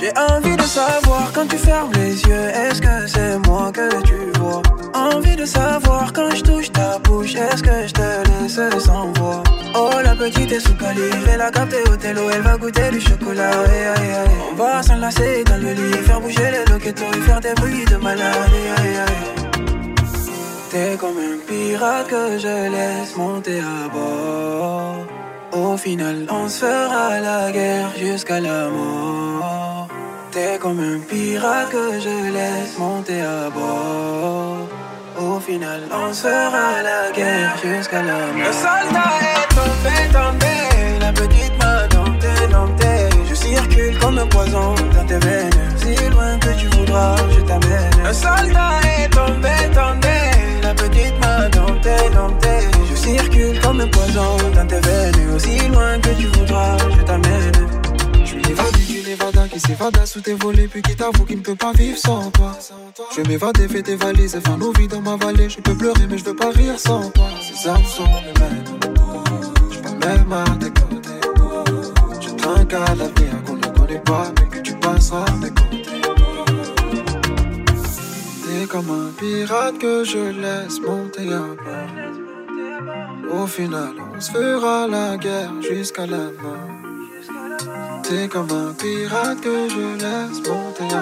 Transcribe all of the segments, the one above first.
J'ai envie de savoir quand tu fermes les yeux, est-ce que c'est moi que tu vois? Envie de savoir quand je touche ta bouche, est-ce que je te laisse sans voix? Oh la petite est sous calife, elle a capté au télo, elle va goûter du chocolat. On va s'enlacer dans le lit, faire bouger les loquetos et faire des bruits de malade. T'es comme un pirate que je laisse monter à bord. Au final, on se fera la guerre jusqu'à la mort. Comme un pirate que je laisse monter à bord. Au final, on se fera la guerre jusqu'à la mort. Le soldat est tombé, tombé. La petite m'a dompté, dompté. Je circule comme un poison dans tes veines. Si loin que tu voudras, je t'amène. Le soldat est tombé, tombé. La petite m'a dompté, dompté. Je circule comme un poison dans tes veines. Aussi loin que tu voudras, je t'amène. Qui s'évada sous tes volets Puis qui t'avoue qu'il ne peut pas vivre sans toi. Je m'évader, fais tes valises et faire nos vies dans ma vallée. Je peux pleurer mais je veux pas rire sans toi. Ces armes sont les mêmes. Je pas même à tes côtés. Je trinque à l'avenir qu'on ne connaît pas Mais que tu passeras à mes côtés. T'es comme un pirate que je laisse monter à bord. Au final on se fera la guerre jusqu'à la mort T'es comme un pirate que je laisse monter.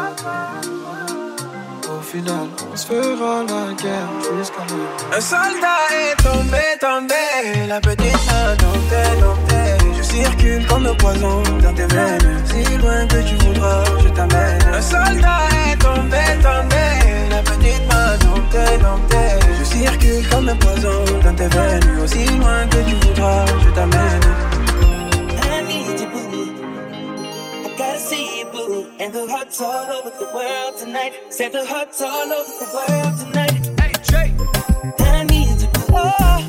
Au final, on se fera la guerre jusqu'à la Un soldat est tombé, tombé. La petite a dompté, dompté. Je circule comme le poison dans tes veines. Si loin que tu voudras, je t'amène. Un soldat est tombé, tombé. La petite m'a dompté, dompté. Je circule comme le poison dans tes veines. Aussi loin que tu voudras, je t'amène. Hearts all over the world tonight. Hearts all over the world tonight. Hey, Jay. I need you. Oh,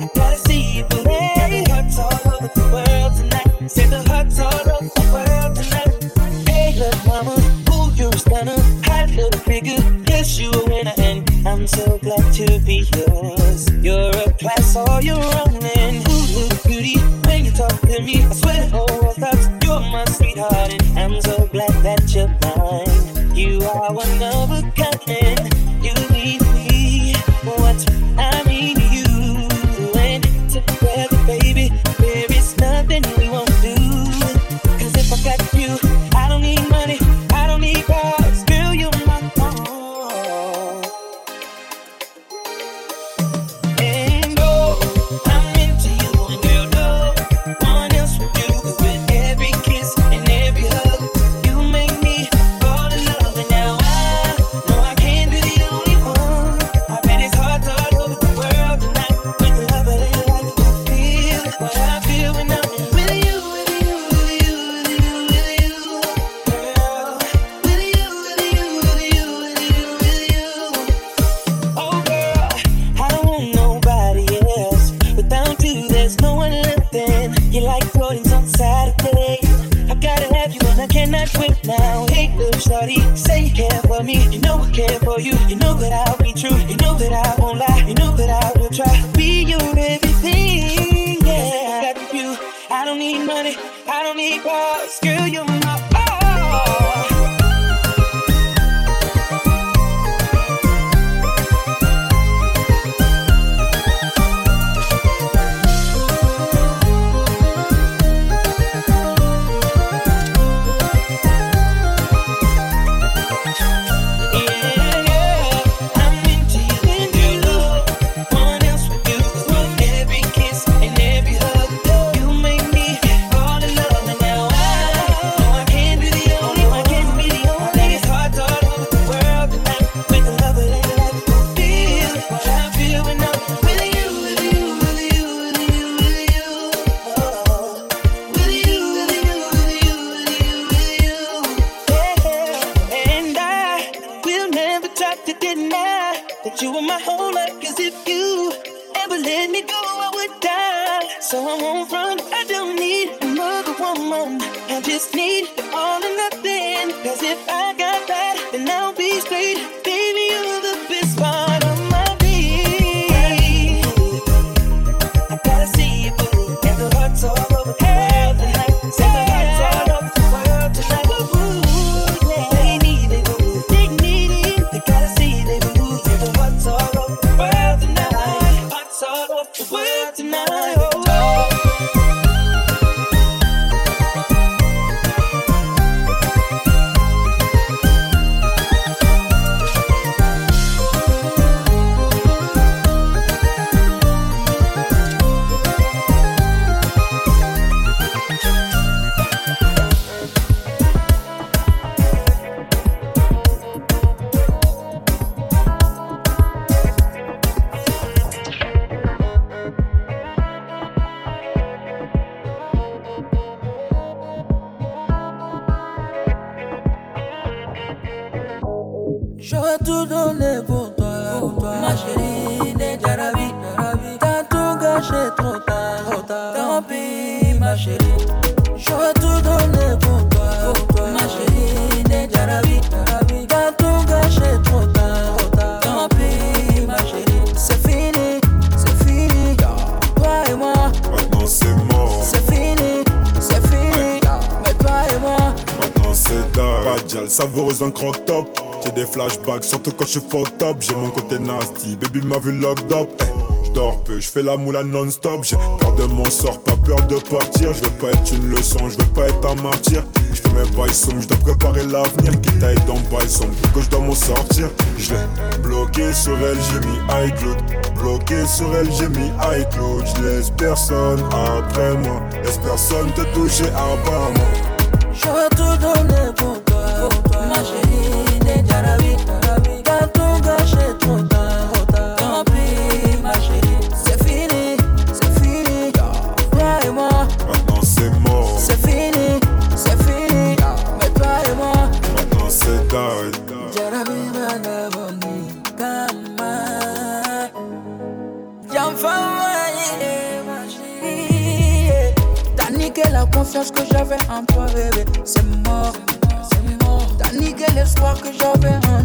I gotta see you, boo. And hearts all over the world tonight. Hearts all over the world tonight. Hey, look, mama, ooh, you're a stunner. Hot little figure. Yes, you a winner, and I'm so glad to be yours. You're a class all your own, you're mine. You are one of a kind, follow me, girl. Screw you my. Surtout quand je suis fucked up. J'ai mon côté nasty, baby m'a vu locked up. Eh, dors peu, je fais la moula non-stop. J'ai peur de mon sort, pas peur de partir. Je veux pas être une leçon, je veux pas être un martyr. Je fais mes bails je dois préparer l'avenir. Quitte à être dans bail que je dois m'en sortir. Je bloqué sur elle, j'ai mis iCloud. Bloqué sur elle, j'ai mis iCloud. Je laisse personne après moi. Laisse personne te toucher à moi. Je veux tout donner pour confiance que j'avais en toi, bébé. C'est mort niqué l'espoir que j'avais en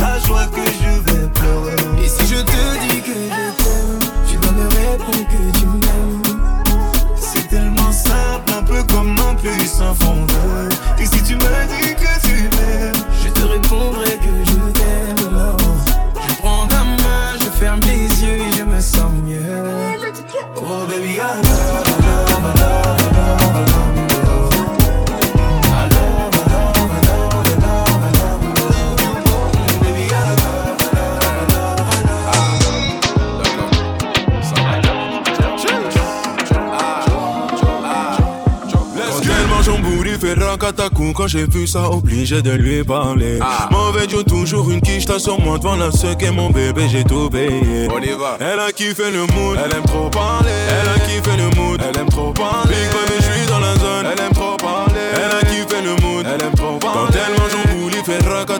la joie que je vais pleurer. Et si je te dis que je t'aime, tu dois me répondre que tu m'aimes un peu comme un puissant fondeur. Et quand j'ai vu ça, obligé de lui parler. Ah. Mauvais Dieu, toujours une quiche, t'as sur moi devant la qui est mon bébé, j'ai tout payé. On y va. Elle a kiffé le mood, elle aime trop parler. Elle a kiffé le mood, elle aime trop parler. Big je suis dans la zone, elle aime trop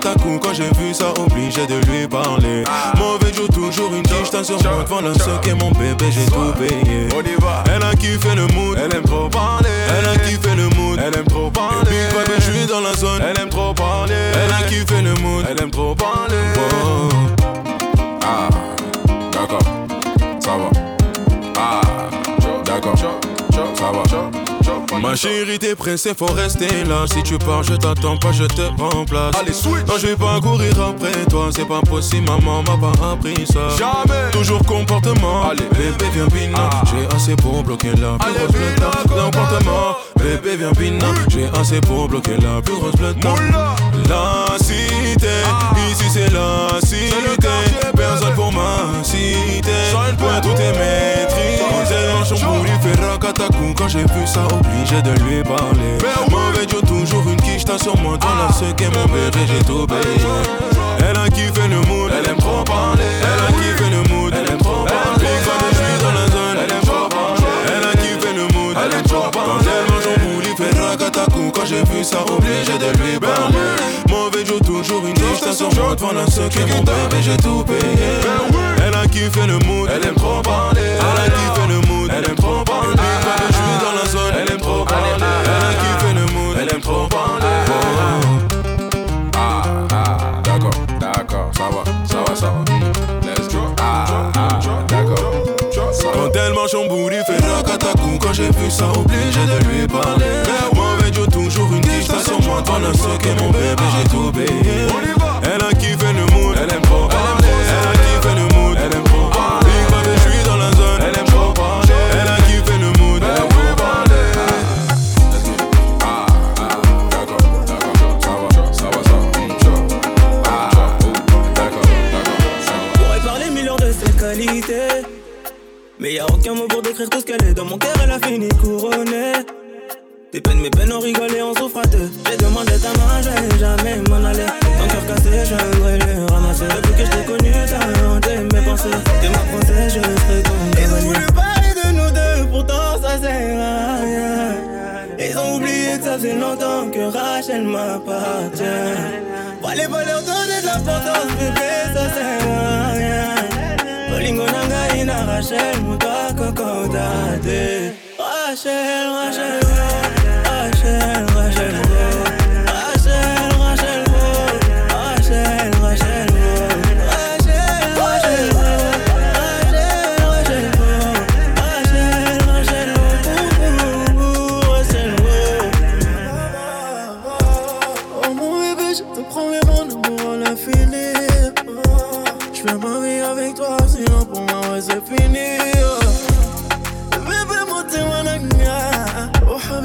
quand j'ai vu ça, obligé de lui parler. Mauvais jour, toujours une tige, t'as sur moi devant la qu'est mon bébé, j'ai tout payé. Elle a kiffé le mood, elle aime trop parler. Elle a kiffé le mood, elle aime trop parler. Puis, je suis dans la zone, elle aime trop parler. Elle a kiffé le mood, elle aime trop parler. Ah, d'accord, ça va. Ah, d'accord, ça va. Ma chérie, t'es pressée, faut rester là. Si tu pars, je t'attends pas, je te remplace. Allez, switch. Non, je vais pas courir après toi, c'est pas possible, maman m'a pas appris ça. Jamais. Toujours comportement. Allez. bébé, viens pina. Ah. J'ai assez pour bloquer la plus Allez, grosse pina, flotte. Comportement. Bébé, viens pina. J'ai assez pour bloquer la plus grosse. Moula. La cité, Ah. ici c'est la cité. Quand j'ai vu ça, obligé de lui parler. Ben oui. Mauvais Dieu, toujours une quiche, t'as sur moi. Dans la ce qu'est mon bébé, j'ai tout payé. Elle a kiffé le mood, elle aime trop parler. Elle a kiffé le mood, elle aime trop parler. Fan, je suis dans la zone, elle aime trop parler. Elle a kiffé le mood, elle aime trop parler. Quand elle mange boule, il fait. Quand j'ai vu ça, obligé de lui parler. Toujours une quiche, t'as sur moi. Devant la mon bébé, j'ai tout payé. Elle a kiffé le mood, elle aime trop parler. Elle a kiffé le mood, elle aime trop parler. Big fan, je suis dans la zone, elle aime trop parler. Elle a kiffé le mood, elle aime trop parler. Ah, ah, d'accord, d'accord, ça va, ça va, ça va. Let's go. Ah, ah, d'accord, ça. Quand elle marche en boule, il fait racatacou Quand j'ai vu ça, obligé de lui parler Mauvais Dieu, toujours une quiche, t'as sur moi Dans la ce qu'est mon bébé, j'ai tout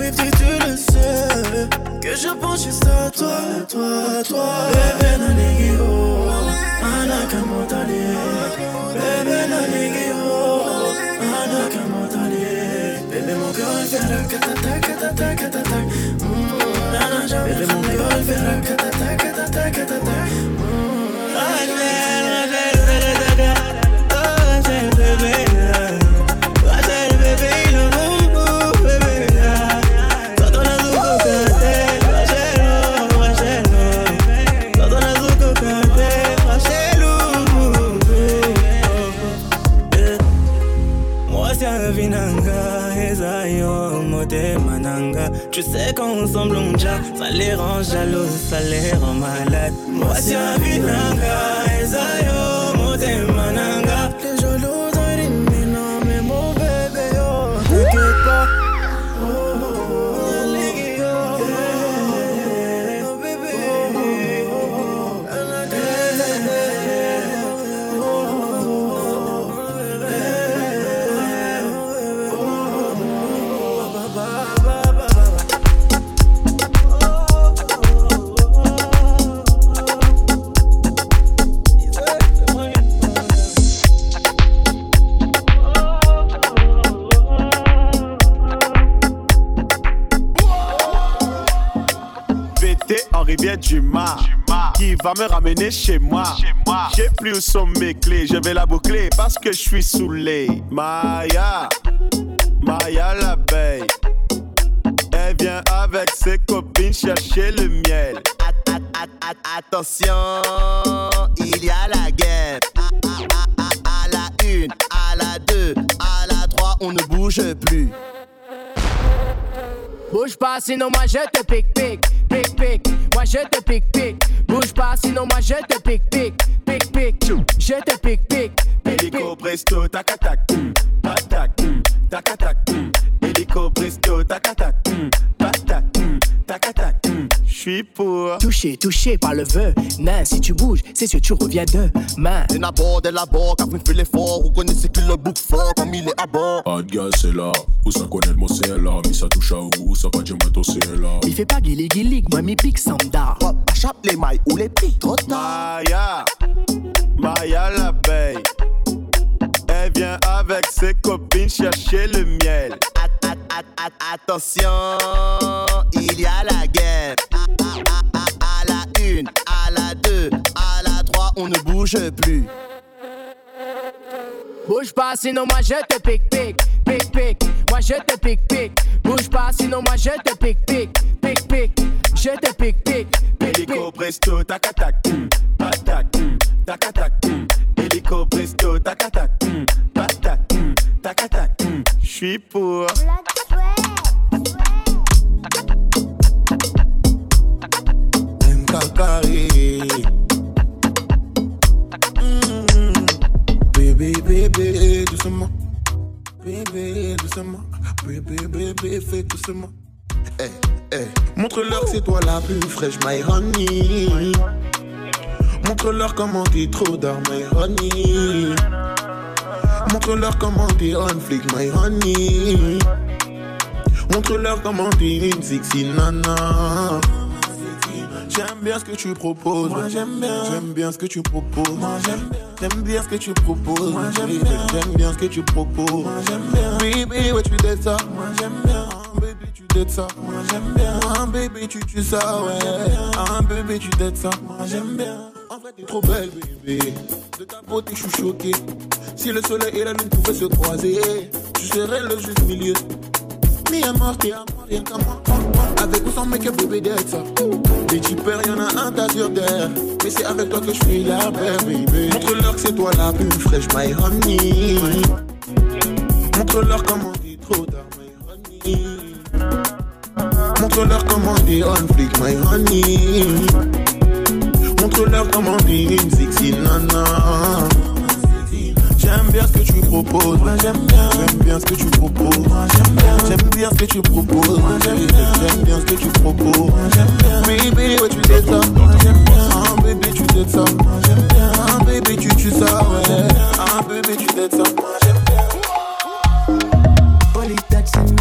Oh Habibti, tu le sais. Que je pense juste à toi, toi, toi. Bébé, nanigi, oh. Anaka motali. Bébé, nanigi, oh. Anaka motali. Bébé, mon cœur, il fait la catata, catata, catata. Mm, Bébé, mon cœur, il fait la catata, catata, catata. Déjà, ça les rend jaloux, ça les rend malades. Moi c'est un vinanga, esayo, va me ramener chez moi J'ai plus où sont mes clés Je vais la boucler parce que je suis saoulé Maya Maya l'abeille Elle vient avec ses copines chercher le miel at- at- attention, il y a la guerre. À la une, à la deux, à la trois, on ne bouge plus. Bouge pas, sinon moi je te pique, pique, pique, pique. Moi je te pique, pique. Bouge pas, sinon moi je te pique, pique, pique, pique. Je te pique, pique, pique, presto, tac tac, hum, hum, tac tac, hum. Hélico presto, tac tac, J'suis pour. Touché, touché par le vœu. Nain, si tu bouges, c'est sûr tu reviens demain. C'est d'abord, de l'abord, car vous fait l'effort. Vous connaissez que le bouc fort comme il est à bord. Pas de gaz, c'est là. Où ça connaît le mot, c'est là. Mais ça touche à où, ça va dire moi, c'est là. Il fait pas guili guili, moi mi pique samda. Hop, chape les mailles ou les pics, trop tard. Maya, Maya l'abeille. Elle vient avec ses copines chercher le miel. At- at- at- at- attention, il y a la guerre. Bouge plus. Bouge pas, sinon moi je te pique, pique, pique, pique. Moi je te pique, pique. Bouge pas, sinon moi je te pique, pique, pique, pique. Je te pique, pique, pique, Hélico presto, tac tac, patac, tac tac. Hélico presto, tac tac, patac, tac tac. J'suis pour. Bébé, doucement. Bébé, doucement. Bébé, bébé, fais doucement. Eh, eh. Montre-leur que c'est toi la plus fraîche, my honey. Montre-leur comment t'es trop d'art, my honey. Montre-leur comment t'es on flick, my honey. Montre-leur comment t'es une sexy nana. J'aime bien ce que tu proposes. Moi j'aime bien. J'aime bien ce que tu proposes. Moi j'aime bien. J'aime bien ce que tu proposes. Moi j'aime bien. J'aime bien ce que tu proposes. Moi j'aime bien. Baby, ouais tu dettes ça. Moi j'aime bien. Baby tu dettes ça. Moi j'aime bien. Ah, baby tu tues ça ouais. Ah, baby tu dettes ça. Moi j'aime bien. En vrai t'es trop belle bébé. De ta beauté je suis choqué. Si le soleil et la lune pouvaient se croiser, tu serais le juste milieu. Mi amor, t'es Avec ou sans make-up, bébé, d'être ça. Des typeurs, y'en a un tas sur terre. Mais c'est avec toi que je suis la paix, baby. Montre-leur que c'est toi la plus fraîche, my honey. Montre-leur comment t'es trop tard, my honey. Montre-leur comment t'es on flick, my honey. Montre-leur comment t'es une sexy nana. J'aime bien ce que tu proposes. Moi j'aime bien. J'aime bien ce que tu proposes. Moi j'aime bien. J'aime bien ce que tu proposes. Moi j'aime bien. J'aime bien ce que tu proposes. Moi j'aime bien. Baby, ouais tu t'aides ça. Moi j'aime bien. Ah baby tu t'aides ça. Moi j'aime bien. Ah baby tu tues ça ouais. Ah baby tu t'aides ça. Moi j'aime bien.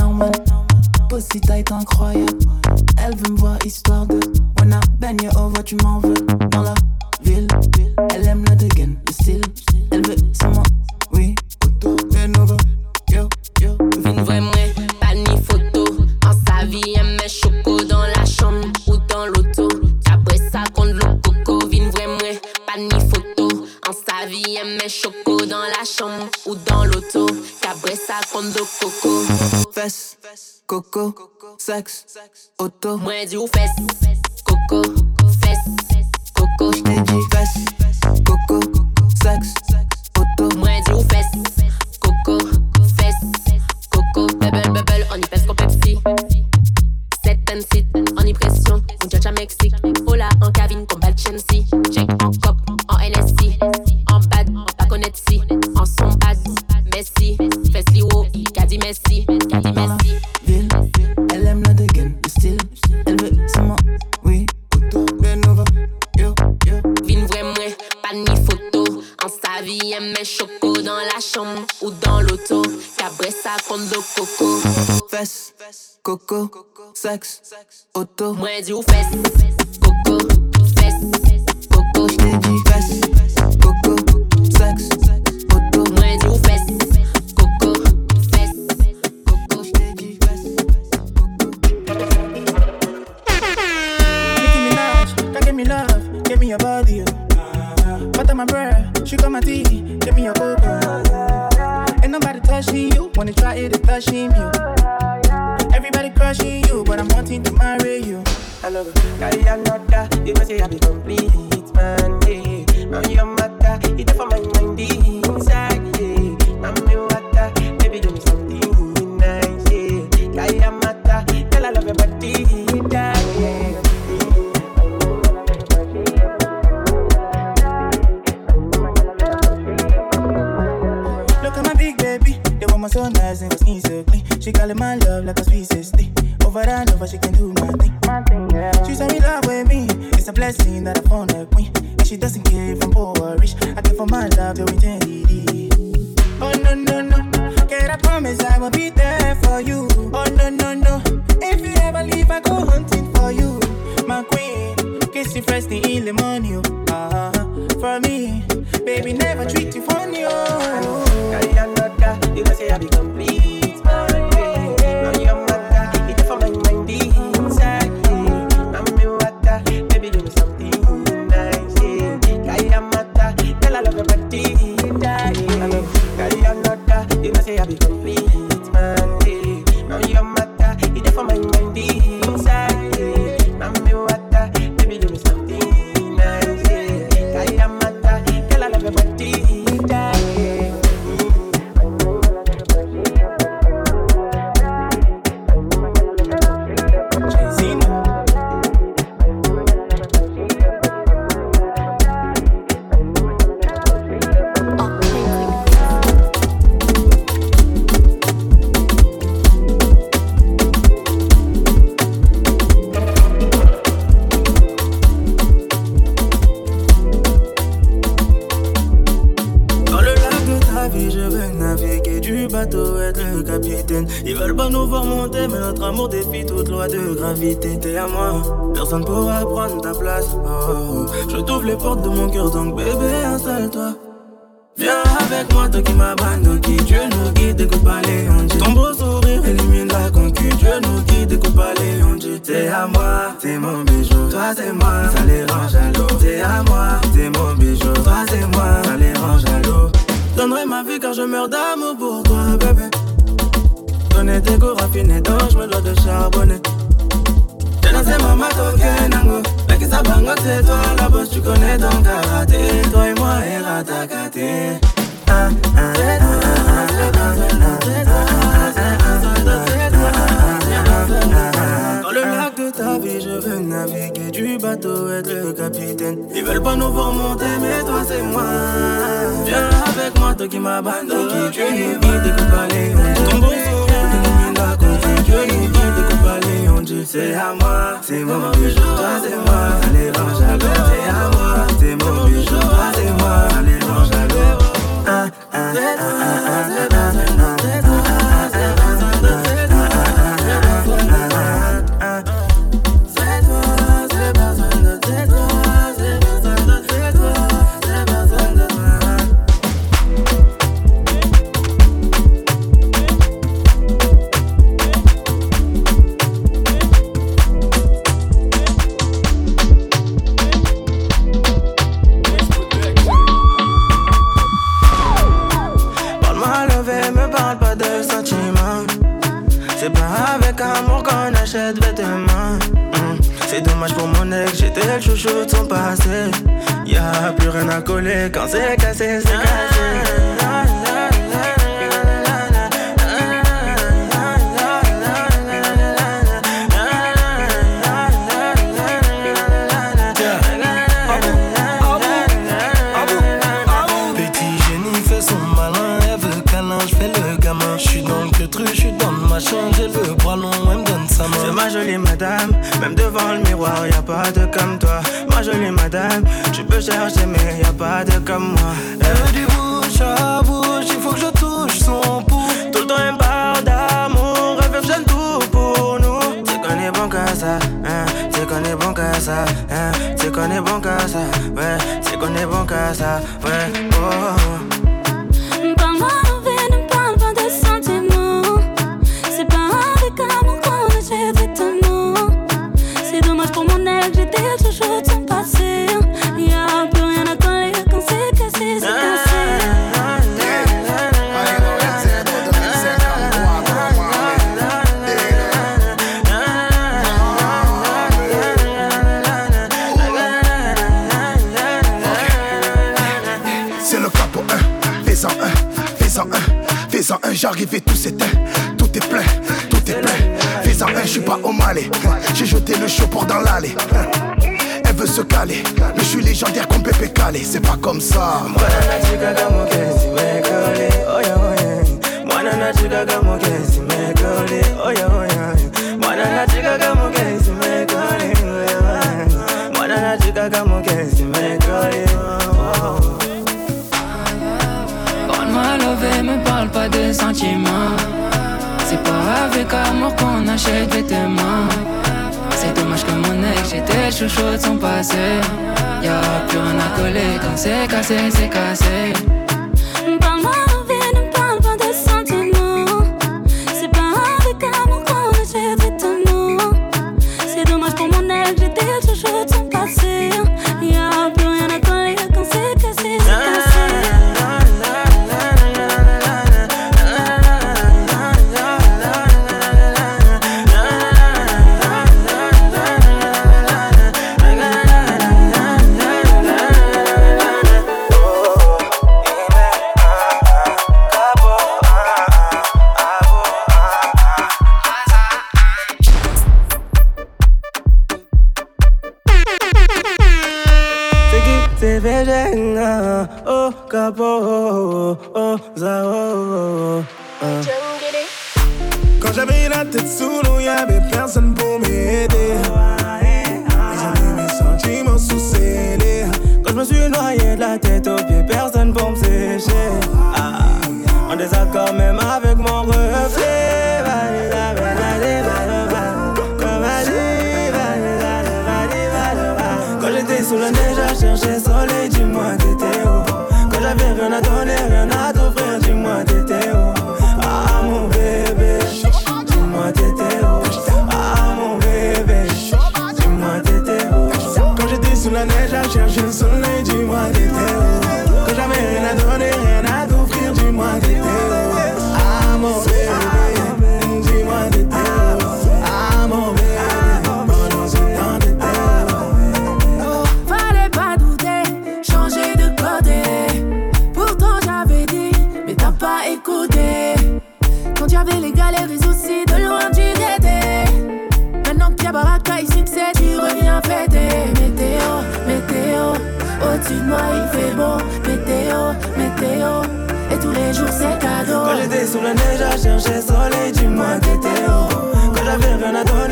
Normal. Pussy tight, incroyable. Elle veut me voir histoire de. Wanna baigner au voix, tu m'en veux. Dans la ville, elle aime le dégaine, En sa vie, elle met choco dans la chambre ou dans l'auto. Après ça, contre le coco. Fesses, coco, sexe, auto. Moi, dis ou fesses, coco, fesses, coco. J't'ai dit fesses, coco, sexe, coco, sexe, auto. Moi, dis ou fesses, coco, fesses, coco. J't'ai dit fesses, coco, sexe, auto. Moi, dis ou fesses, coco, fesses, coco. J't'ai dit fesses, coco. Nicki Minaj, come give me love, give me your body. Butter my bread, sugar my tea, give me your cocoa. Ain't nobody touching you, wanna try it, it's touching you. Carry another, you must say I be complete bateau, être le capitaine. Ils veulent pas nous voir mais toi c'est moi. Viens avec moi, toi qui m'abandonne. Tu c'est à moi. C'est moi, toi c'est moi, jolie madame, même devant le miroir, y a pas de comme toi. Ma jolie madame, tu peux chercher, mais y a pas de comme moi. Elle veut du bouche à bouche, il faut que je touche son pouce. Tout le temps, elle me parle d'amour, elle fait tout pour nous. C'est qu'on est bon qu'à ça, hein, c'est qu'on est bon qu'à ça, hein, c'est qu'on est bon qu'à ça, ouais, c'est qu'on est bon qu'à ça, ouais. Oh. Tout est plein, tout est plein. Fais-en un, je suis pas au malais. J'ai jeté le chaud pour dans l'allée. Elle veut se caler, mais je suis légendaire comme Pépé Calé, c'est pas comme ça. Mwanana C'est dommage que mon ex, j'étais chouchou de son passé. Y'a plus rien à coller quand c'est cassé, c'est cassé. Sous la neige à chercher soleil, dis-moi t'étais où. Quand j'avais rien à donner,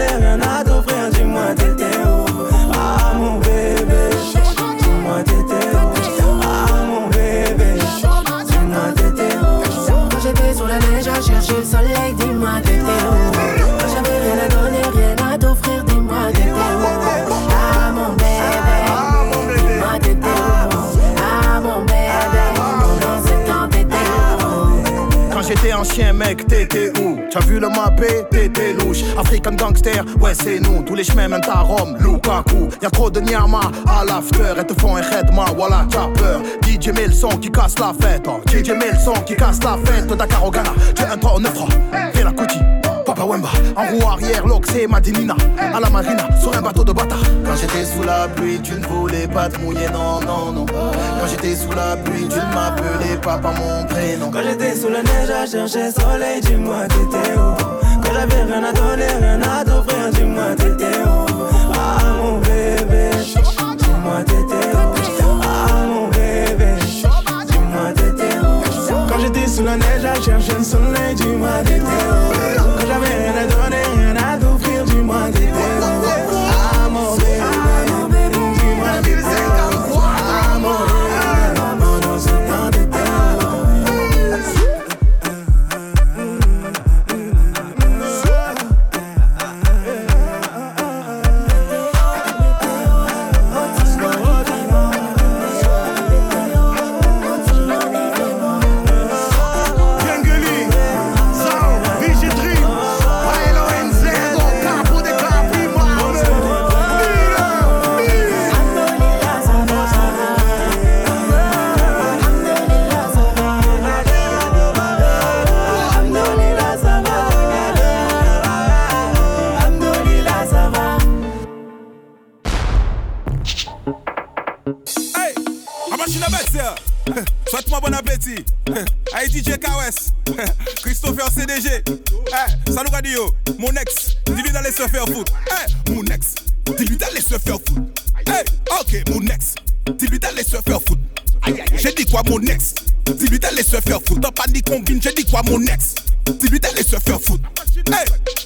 chien, mec, t'étais où? T'as vu le mappé, t'étais louche. African gangster, ouais, c'est nous. Tous les chemins mènent à Rome, Lukaku. Y'a trop de Nyama à l'after. Elles te font un redma, voilà, t'as peur. DJ met le son qui casse la fête. oh. DJ met le son qui casse la fête. Dakar au tu es un 3 au 9 Fais la couti. Papa Wemba, en roue arrière, l'Oxé, Madinina, à la marina, sur un bateau de bâtard. Quand j'étais sous la pluie, tu ne voulais pas te mouiller, non, non, non. Quand j'étais sous la pluie, tu ne m'appelais pas par mon prénom. Quand j'étais sous la neige à chercher soleil, dis-moi t'étais où? Quand j'avais rien à donner, rien à t'offrir, dis-moi t'étais où? Ah mon bébé, dis-moi t'étais où? Ah mon bébé, dis-moi t'étais où? Quand j'étais sous la neige à chercher le soleil, dis-moi t'étais où? Mon ex Dis-lui d'aller se faire foutre.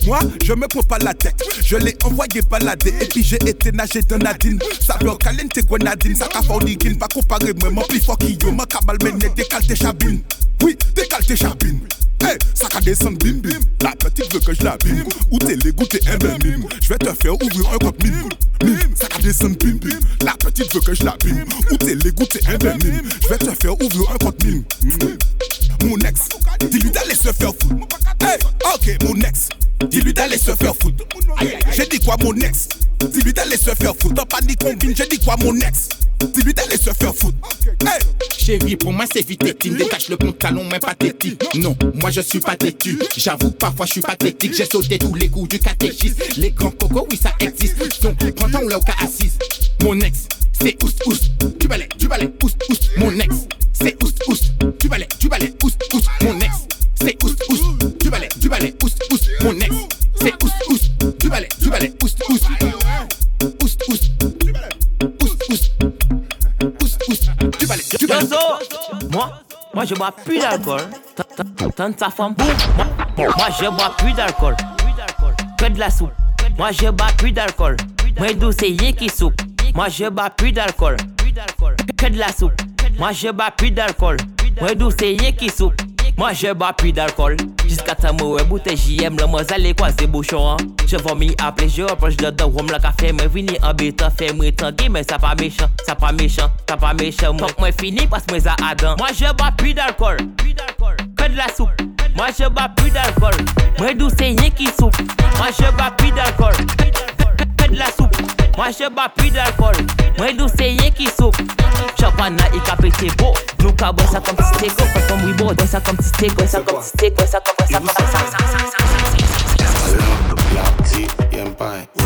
Moi, je me prends pas la tête. Je l'ai envoyé balader et puis j'ai été nager dans Nadine. Ça veut caliente grenadine, ça qu'a forniquine. Pas comparer moi, mon plus fort qui yo, ma cabal mené, décale tes chabines. Oui, décale tes chabines. Hey, ça qu'a descendre bim bim. La petite veut que je la bim. Ou t'es les goûter un ben mime. Je vais te faire ouvrir un compte mime. Mime, ça qu'a descendre bim bim. La petite veut que je la bim. Ou t'es les goûter un ben mime. Je vais te faire ouvrir un. Mime. Mon ex, dis-lui d'aller se faire foutre. Hey, ok, mon ex. Dis-lui d'aller se faire foutre. J'ai dit quoi, mon ex? Dis-lui d'aller se faire foutre. Pas dit combine, j'ai dit quoi, mon ex? Dis-lui d'aller se faire foutre. Hey, Chérie, pour moi c'est vite. Détache le pantalon, mais pathétique. Non, moi je suis pas têtu. J'avoue, parfois je suis pathétique. J'ai sauté tous les coups du catéchisme. Les grands cocos, oui, ça existe. Donc, prends ton cas assise. Mon ex, c'est ous ous. Du balai, du balai, ous ous. Mon ex, c'est ous ous. Du balai, du balai, ous ous. Mon ex, c'est ous ous. Du balai, du balai, ous ous. Mon ex, c'est ous ous. Du balai, du balai, ous ous. Ous ous. Ous ous. Du balai, du balai. Moi, moi je bois plus d'alcool. Tant- tant- Tant ta femme. Moi, moi je bois plus d'alcool. Que de la soupe. Moi je bois plus d'alcool. Moi rien qui soupe. Moi je bois plus d'alcool. Que de la soupe. Moi je bois plus d'alcool. Moi rien qui soupe. Moi je bois plus d'alcool. Jusqu'à ta mouille bouteille JM, le mot allez quoi c'est bouchon. hein. Je vomis après je reproche de de rhum la café, mais vini en bêta, fait moi tanguer, mais ça pas méchant, ça pas méchant, ça pas méchant. Moi, moi fini parce que ça Adam. Moi je bois plus d'alcool. Que de la soupe. Moi je bois plus d'alcool. Moi d'où c'est rien qui soupe. Moi je bois plus d'alcool. Que de la soupe. Moi je bois plus d'alcool. Moi rien qui soupe. Champagne et capété beau. Nous ka ça comme petit steak, fait comme beau. Boire ça comme ça comme ça comme ça comme ça, ça, ça, ça, ça, ça, ça, ça. Non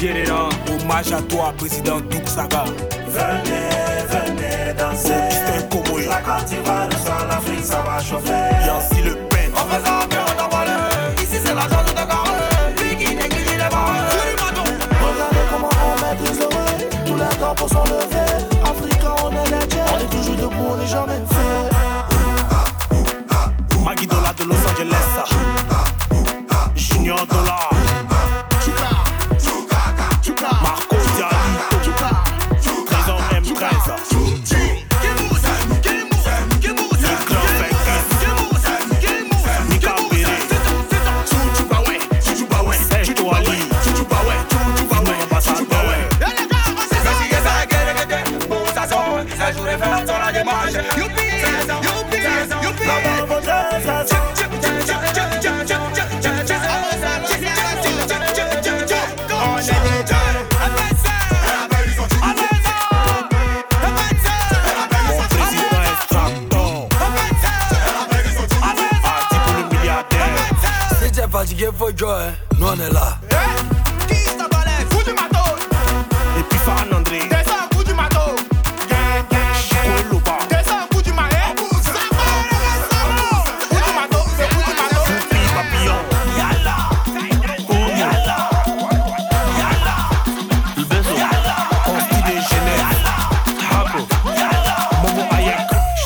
Pied dedans. Hommage à toi, président Douk Saga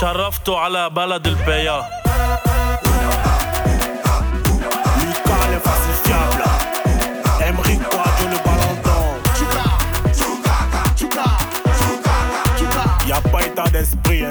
شرفتوا على بلد البيا Y'a pas état d'esprit.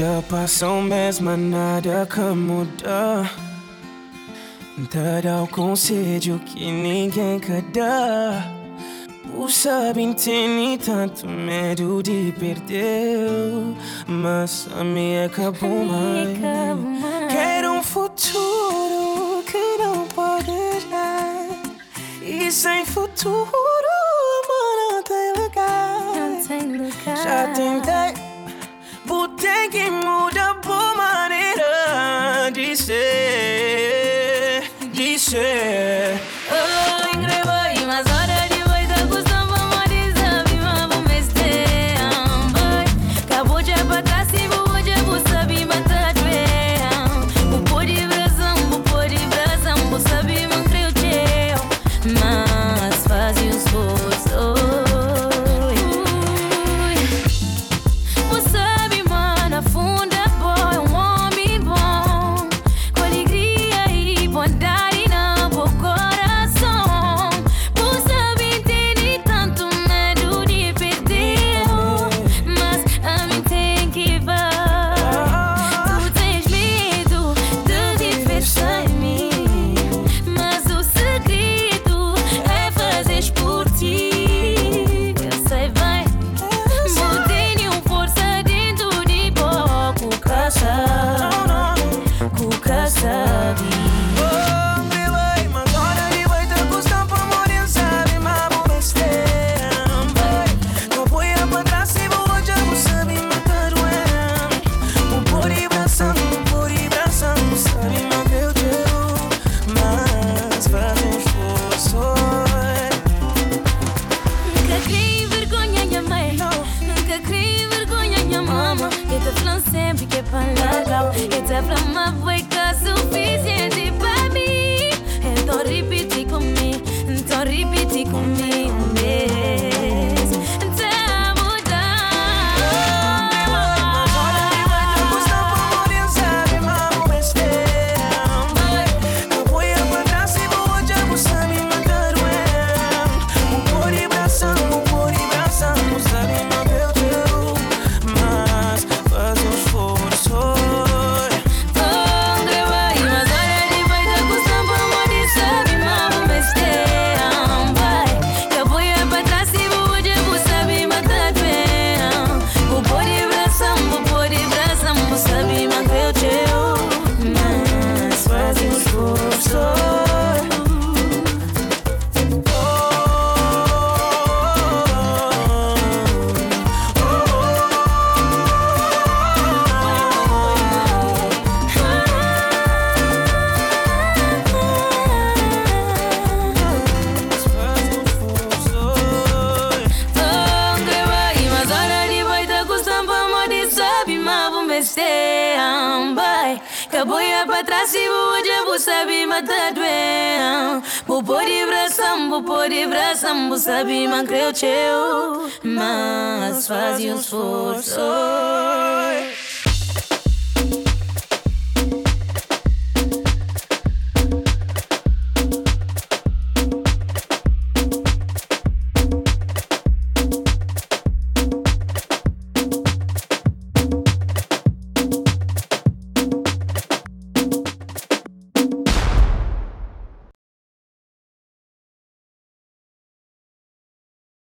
Já passam mesmo, nada que muda. Dar o conselho que ninguém quer dar. O sabem tem tanto medo de perder. Mas a minha acabou, Quero um futuro que não pode dar. E sem futuro, amor, não tem lugar. Não tem lugar. Já tentei taking more.